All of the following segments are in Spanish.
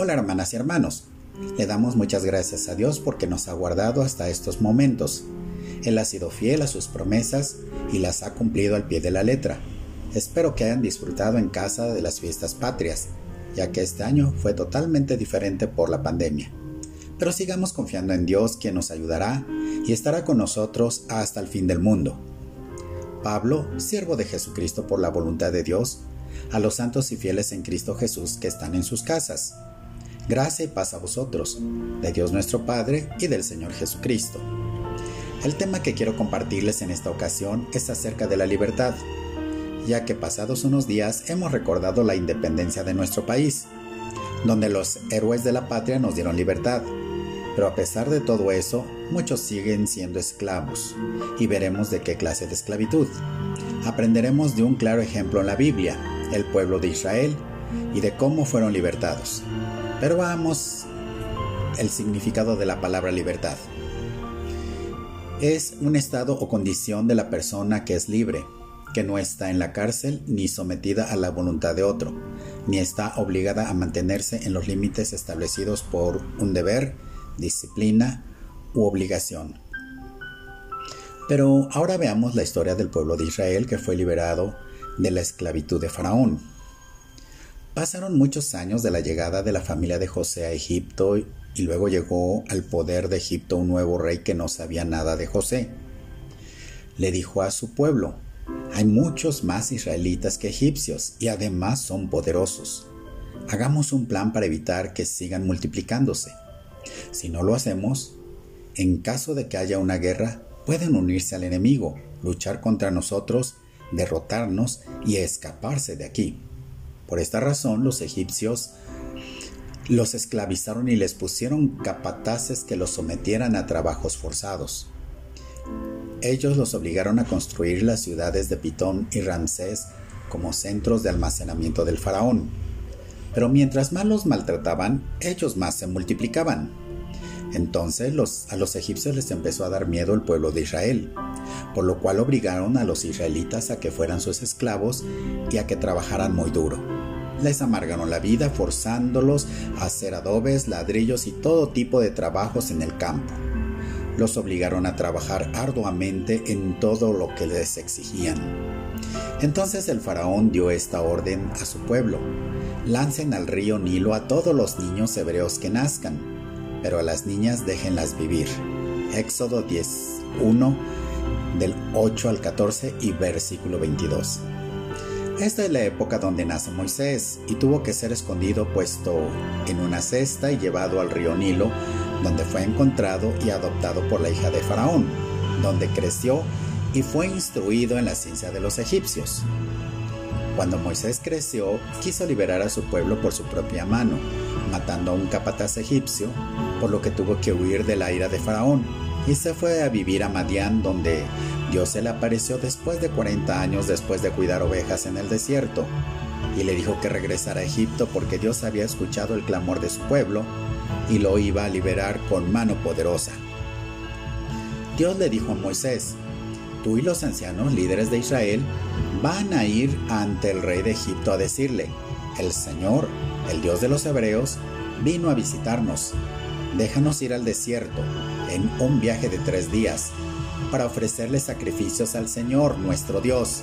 Hola hermanas y hermanos, le damos muchas gracias a Dios porque nos ha guardado hasta estos momentos. Él ha sido fiel a sus promesas y las ha cumplido al pie de la letra. Espero que hayan disfrutado en casa de las fiestas patrias, ya que este año fue totalmente diferente por la pandemia. Pero sigamos confiando en Dios quien nos ayudará y estará con nosotros hasta el fin del mundo. Pablo, siervo de Jesucristo por la voluntad de Dios, a los santos y fieles en Cristo Jesús que están en sus casas Gracia y paz a vosotros, de Dios nuestro Padre y del Señor Jesucristo. El tema que quiero compartirles en esta ocasión es acerca de la libertad, ya que pasados unos días hemos recordado la independencia de nuestro país, donde los héroes de la patria nos dieron libertad. Pero a pesar de todo eso, muchos siguen siendo esclavos, y veremos de qué clase de esclavitud. Aprenderemos de un claro ejemplo en la Biblia, el pueblo de Israel, y de cómo fueron libertados. Pero vamos el significado de la palabra libertad. Es un estado o condición de la persona que es libre, que no está en la cárcel ni sometida a la voluntad de otro, ni está obligada a mantenerse en los límites establecidos por un deber, disciplina u obligación. Pero ahora veamos la historia del pueblo de Israel que fue liberado de la esclavitud de Faraón. Pasaron muchos años de la llegada de la familia de José a Egipto y luego llegó al poder de Egipto un nuevo rey que no sabía nada de José. Le dijo a su pueblo, hay muchos más israelitas que egipcios y además son poderosos. Hagamos un plan para evitar que sigan multiplicándose. Si no lo hacemos, en caso de que haya una guerra, pueden unirse al enemigo, luchar contra nosotros, derrotarnos y escaparse de aquí. Por esta razón los egipcios los esclavizaron y les pusieron capataces que los sometieran a trabajos forzados. Ellos los obligaron a construir las ciudades de Pitón y Ramsés como centros de almacenamiento del faraón. Pero mientras más los maltrataban, ellos más se multiplicaban. Entonces a los egipcios les empezó a dar miedo el pueblo de Israel, por lo cual obligaron a los israelitas a que fueran sus esclavos y a que trabajaran muy duro. Les amargaron la vida forzándolos a hacer adobes, ladrillos y todo tipo de trabajos en el campo. Los obligaron a trabajar arduamente en todo lo que les exigían. Entonces el faraón dio esta orden a su pueblo. Lancen al río Nilo a todos los niños hebreos que nazcan, pero a las niñas déjenlas vivir. Éxodo 10, 1 del 8 al 14 y versículo 22. Esta es la época donde nace Moisés y tuvo que ser escondido puesto en una cesta y llevado al río Nilo, donde fue encontrado y adoptado por la hija de Faraón, donde creció y fue instruido en la ciencia de los egipcios. Cuando Moisés creció, quiso liberar a su pueblo por su propia mano, matando a un capataz egipcio, por lo que tuvo que huir de la ira de Faraón, y se fue a vivir a Madián, donde Dios se le apareció después de 40 años después de cuidar ovejas en el desierto, y le dijo que regresara a Egipto porque Dios había escuchado el clamor de su pueblo y lo iba a liberar con mano poderosa. Dios le dijo a Moisés, tú y los ancianos líderes de Israel van a ir ante el rey de Egipto a decirle, el Señor, el Dios de los hebreos, vino a visitarnos. Déjanos ir al desierto en un viaje de tres días para ofrecerle sacrificios al Señor nuestro Dios.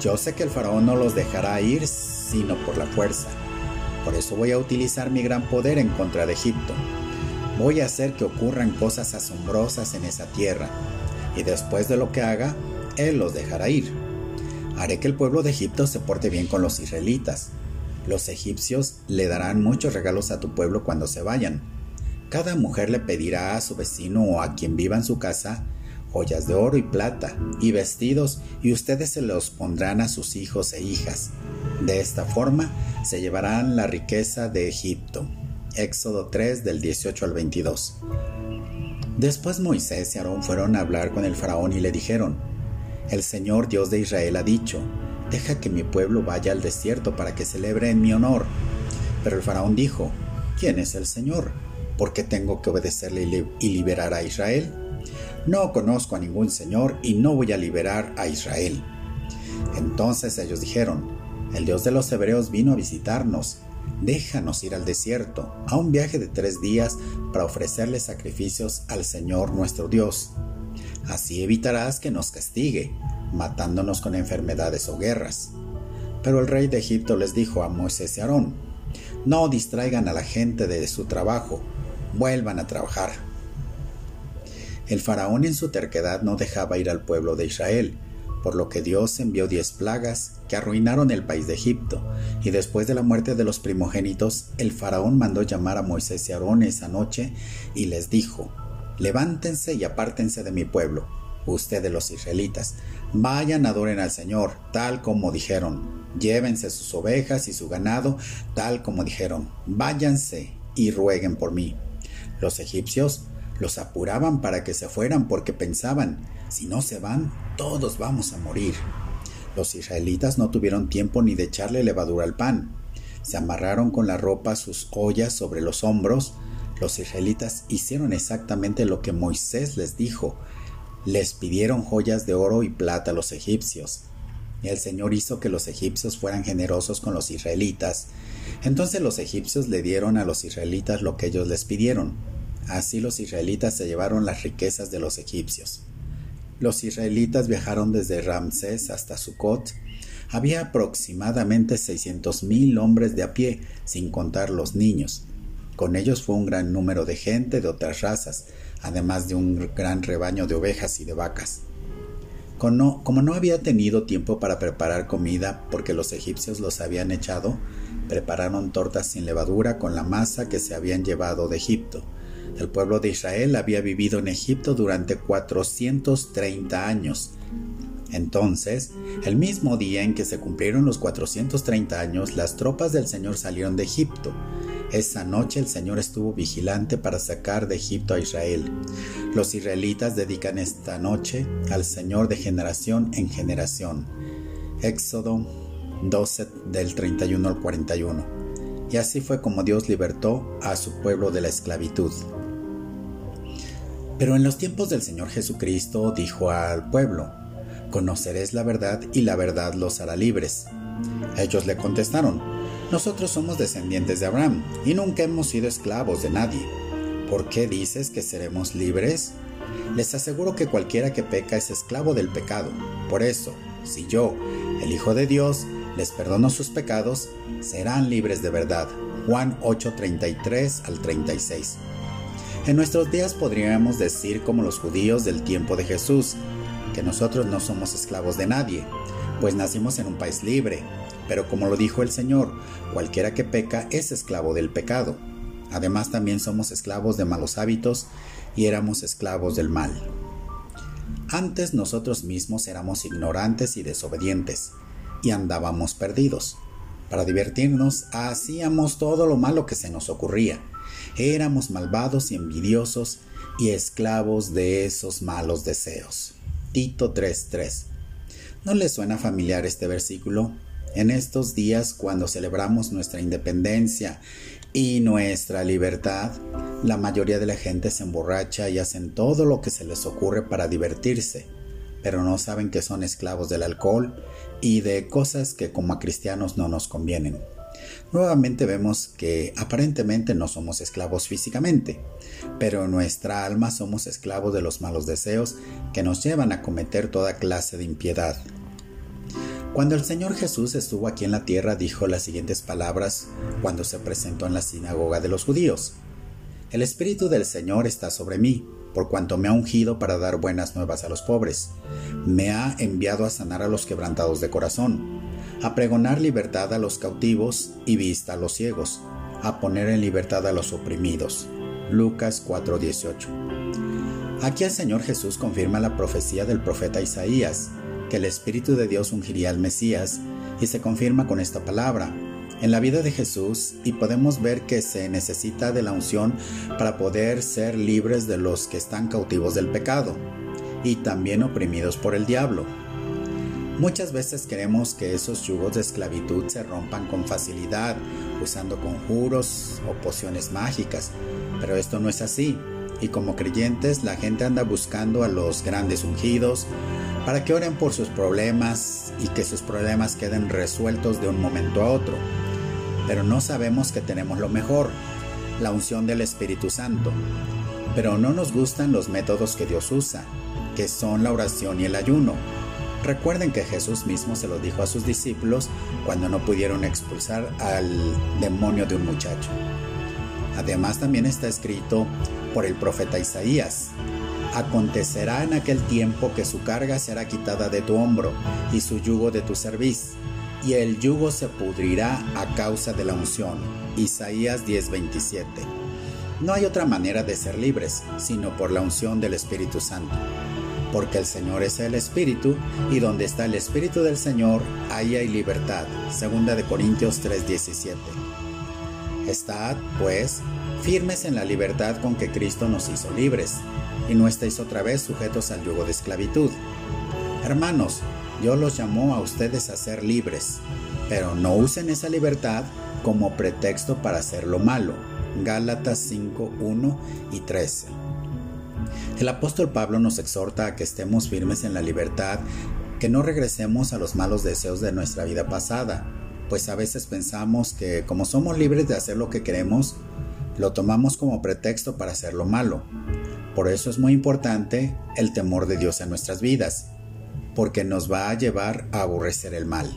Yo sé que el faraón no los dejará ir sino por la fuerza. Por eso voy a utilizar mi gran poder en contra de Egipto. Voy a hacer que ocurran cosas asombrosas en esa tierra, y después de lo que haga, Él los dejará ir. Haré que el pueblo de Egipto se porte bien con los israelitas. Los egipcios le darán muchos regalos a tu pueblo cuando se vayan. Cada mujer le pedirá a su vecino o a quien viva en su casa joyas de oro y plata y vestidos, y ustedes se los pondrán a sus hijos e hijas. De esta forma se llevarán la riqueza de Egipto. Éxodo 3 del 18 al 22. Después Moisés y Aarón fueron a hablar con el faraón y le dijeron, El Señor Dios de Israel ha dicho, deja que mi pueblo vaya al desierto para que celebre en mi honor. Pero el faraón dijo, ¿quién es el Señor? ¿Por qué tengo que obedecerle y liberar a Israel? No conozco a ningún Señor y no voy a liberar a Israel. Entonces ellos dijeron, el Dios de los hebreos vino a visitarnos, déjanos ir al desierto, a un viaje de tres días para ofrecerle sacrificios al Señor nuestro Dios. Así evitarás que nos castigue, matándonos con enfermedades o guerras. Pero el rey de Egipto les dijo a Moisés y Aarón, no distraigan a la gente de su trabajo, vuelvan a trabajar. El faraón en su terquedad no dejaba ir al pueblo de Israel, por lo que Dios envió diez plagas que arruinaron el país de Egipto, y después de la muerte de los primogénitos, el faraón mandó llamar a Moisés y Aarón esa noche y les dijo, Levántense y apártense de mi pueblo, ustedes los israelitas, vayan, adoren al Señor, tal como dijeron, llévense sus ovejas y su ganado, tal como dijeron, váyanse y rueguen por mí. Los egipcios los apuraban para que se fueran porque pensaban, si no se van, todos vamos a morir. Los israelitas no tuvieron tiempo ni de echarle levadura al pan. Se amarraron con la ropa sus ollas sobre los hombros. Los israelitas hicieron exactamente lo que Moisés les dijo. Les pidieron joyas de oro y plata a los egipcios. El Señor hizo que los egipcios fueran generosos con los israelitas. Entonces los egipcios le dieron a los israelitas lo que ellos les pidieron. Así los israelitas se llevaron las riquezas de los egipcios. Los israelitas viajaron desde Ramsés hasta Sucot. Había aproximadamente 600.000 hombres de a pie, sin contar los niños. Con ellos fue un gran número de gente de otras razas, además de un gran rebaño de ovejas y de vacas. Como no había tenido tiempo para preparar comida porque los egipcios los habían echado, prepararon tortas sin levadura con la masa que se habían llevado de Egipto. El pueblo de Israel había vivido en Egipto durante 430 años. Entonces, el mismo día en que se cumplieron los 430 años, las tropas del Señor salieron de Egipto. Esa noche el Señor estuvo vigilante para sacar de Egipto a Israel. Los israelitas dedican esta noche al Señor de generación en generación. Éxodo 12 del 31 al 41. Y así fue como Dios libertó a su pueblo de la esclavitud. Pero en los tiempos del Señor Jesucristo dijo al pueblo, Conoceréis la verdad y la verdad los hará libres. Ellos le contestaron, nosotros somos descendientes de Abraham y nunca hemos sido esclavos de nadie. ¿Por qué dices que seremos libres? Les aseguro que cualquiera que peca es esclavo del pecado. Por eso, si yo, el Hijo de Dios, les perdono sus pecados, serán libres de verdad. Juan 8:33 al 36. En nuestros días podríamos decir como los judíos del tiempo de Jesús, que nosotros no somos esclavos de nadie, pues nacimos en un país libre, pero como lo dijo el Señor, cualquiera que peca es esclavo del pecado. Además también somos esclavos de malos hábitos y éramos esclavos del mal. Antes nosotros mismos éramos ignorantes y desobedientes, y andábamos perdidos. Para divertirnos hacíamos todo lo malo que se nos ocurría. Éramos malvados y envidiosos y esclavos de esos malos deseos. Tito 3:3. ¿No le suena familiar este versículo? En estos días, cuando celebramos nuestra independencia y nuestra libertad, la mayoría de la gente se emborracha y hacen todo lo que se les ocurre para divertirse, pero no saben que son esclavos del alcohol y de cosas que como a cristianos no nos convienen. Nuevamente vemos que aparentemente no somos esclavos físicamente, pero en nuestra alma somos esclavos de los malos deseos que nos llevan a cometer toda clase de impiedad. Cuando el Señor Jesús estuvo aquí en la tierra dijo las siguientes palabras cuando se presentó en la sinagoga de los judíos. El Espíritu del Señor está sobre mí, por cuanto me ha ungido para dar buenas nuevas a los pobres. Me ha enviado a sanar a los quebrantados de corazón, a pregonar libertad a los cautivos y vista a los ciegos, a poner en libertad a los oprimidos. Lucas 4:18. Aquí el Señor Jesús confirma la profecía del profeta Isaías, que el Espíritu de Dios ungiría al Mesías y se confirma con esta palabra en la vida de Jesús y podemos ver que se necesita de la unción para poder ser libres de los que están cautivos del pecado y también oprimidos por el diablo. Muchas veces queremos que esos yugos de esclavitud se rompan con facilidad, usando conjuros o pociones mágicas, pero esto no es así. Y como creyentes la gente anda buscando a los grandes ungidos, para que oren por sus problemas y que sus problemas queden resueltos de un momento a otro. pero no sabemos que tenemos lo mejor, la unción del Espíritu Santo. Pero no nos gustan los métodos que Dios usa, que son la oración y el ayuno. Recuerden que Jesús mismo se lo dijo a sus discípulos cuando no pudieron expulsar al demonio de un muchacho. Además también está escrito por el profeta Isaías. Acontecerá en aquel tiempo que su carga será quitada de tu hombro y su yugo de tu cerviz, y el yugo se pudrirá a causa de la unción. Isaías 10:27. No hay otra manera de ser libres, sino por la unción del Espíritu Santo. Porque el Señor es el Espíritu, y donde está el Espíritu del Señor, ahí hay libertad. Segunda de Corintios 3:17. Estad, pues, firmes en la libertad con que Cristo nos hizo libres, y no estéis otra vez sujetos al yugo de esclavitud. Hermanos, Dios los llamó a ustedes a ser libres, pero no usen esa libertad como pretexto para hacer lo malo. Gálatas 5, 1 y 13. El apóstol Pablo nos exhorta a que estemos firmes en la libertad, que no regresemos a los malos deseos de nuestra vida pasada, pues a veces pensamos que como somos libres de hacer lo que queremos, lo tomamos como pretexto para hacer lo malo. Por eso es muy importante el temor de Dios en nuestras vidas, porque nos va a llevar a aborrecer el mal.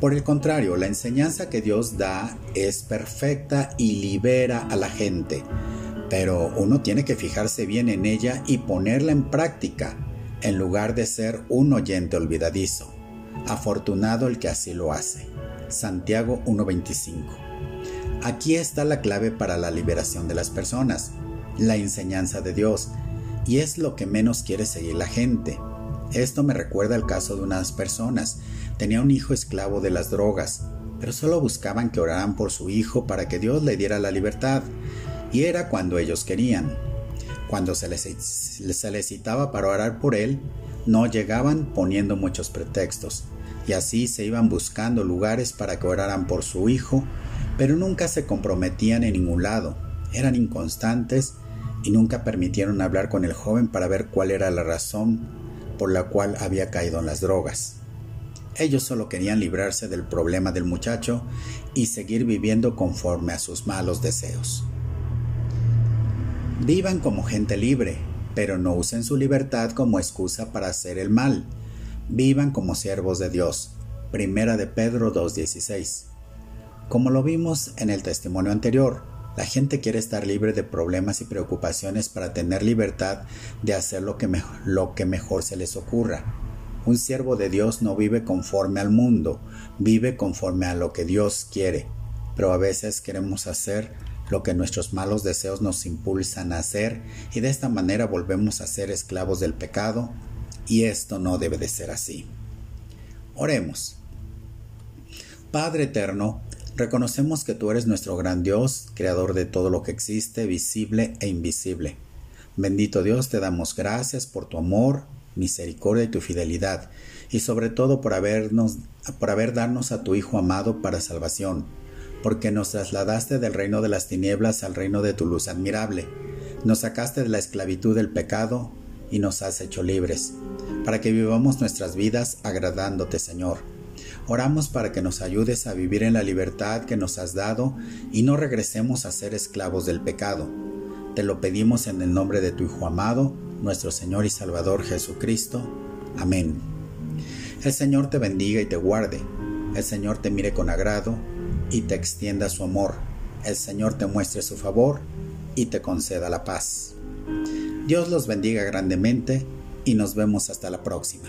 Por el contrario, la enseñanza que Dios da es perfecta y libera a la gente, pero uno tiene que fijarse bien en ella y ponerla en práctica, en lugar de ser un oyente olvidadizo. Afortunado el que así lo hace. Santiago 1.25. Aquí está la clave para la liberación de las personas, la enseñanza de Dios, y es lo que menos quiere seguir la gente. Esto me recuerda al caso de unas personas. Tenía un hijo esclavo de las drogas, pero solo buscaban que oraran por su hijo para que Dios le diera la libertad, y era cuando ellos querían. Cuando se les, se citaba para orar por él, no llegaban poniendo muchos pretextos, y así se iban buscando lugares para que oraran por su hijo, pero nunca se comprometían en ningún lado, eran inconstantes y nunca permitieron hablar con el joven para ver cuál era la razón por la cual había caído en las drogas. Ellos solo querían librarse del problema del muchacho y seguir viviendo conforme a sus malos deseos. Vivan como gente libre, pero no usen su libertad como excusa para hacer el mal. Vivan como siervos de Dios. Primera de Pedro 2.16. Como lo vimos en el testimonio anterior, la gente quiere estar libre de problemas y preocupaciones para tener libertad de hacer lo que, lo que mejor se les ocurra. Un siervo de Dios no vive conforme al mundo, vive conforme a lo que Dios quiere, pero a veces queremos hacer lo que nuestros malos deseos nos impulsan a hacer y de esta manera volvemos a ser esclavos del pecado y esto no debe de ser así. Oremos. Padre eterno, reconocemos que tú eres nuestro gran Dios, creador de todo lo que existe, visible e invisible. Bendito Dios, te damos gracias por tu amor, misericordia y tu fidelidad, y sobre todo por habernos, por haber darnos a tu Hijo amado para salvación porque nos trasladaste del reino de las tinieblas al reino de tu luz admirable. Nos sacaste de la esclavitud del pecado y nos has hecho libres, para que vivamos nuestras vidas agradándote, Señor. Oramos para que nos ayudes a vivir en la libertad que nos has dado y no regresemos a ser esclavos del pecado. Te lo pedimos en el nombre de tu Hijo amado, nuestro Señor y Salvador Jesucristo. Amén. El Señor te bendiga y te guarde. El Señor te mire con agrado y te extienda su amor. El Señor te muestre su favor y te conceda la paz. Dios los bendiga grandemente y nos vemos hasta la próxima.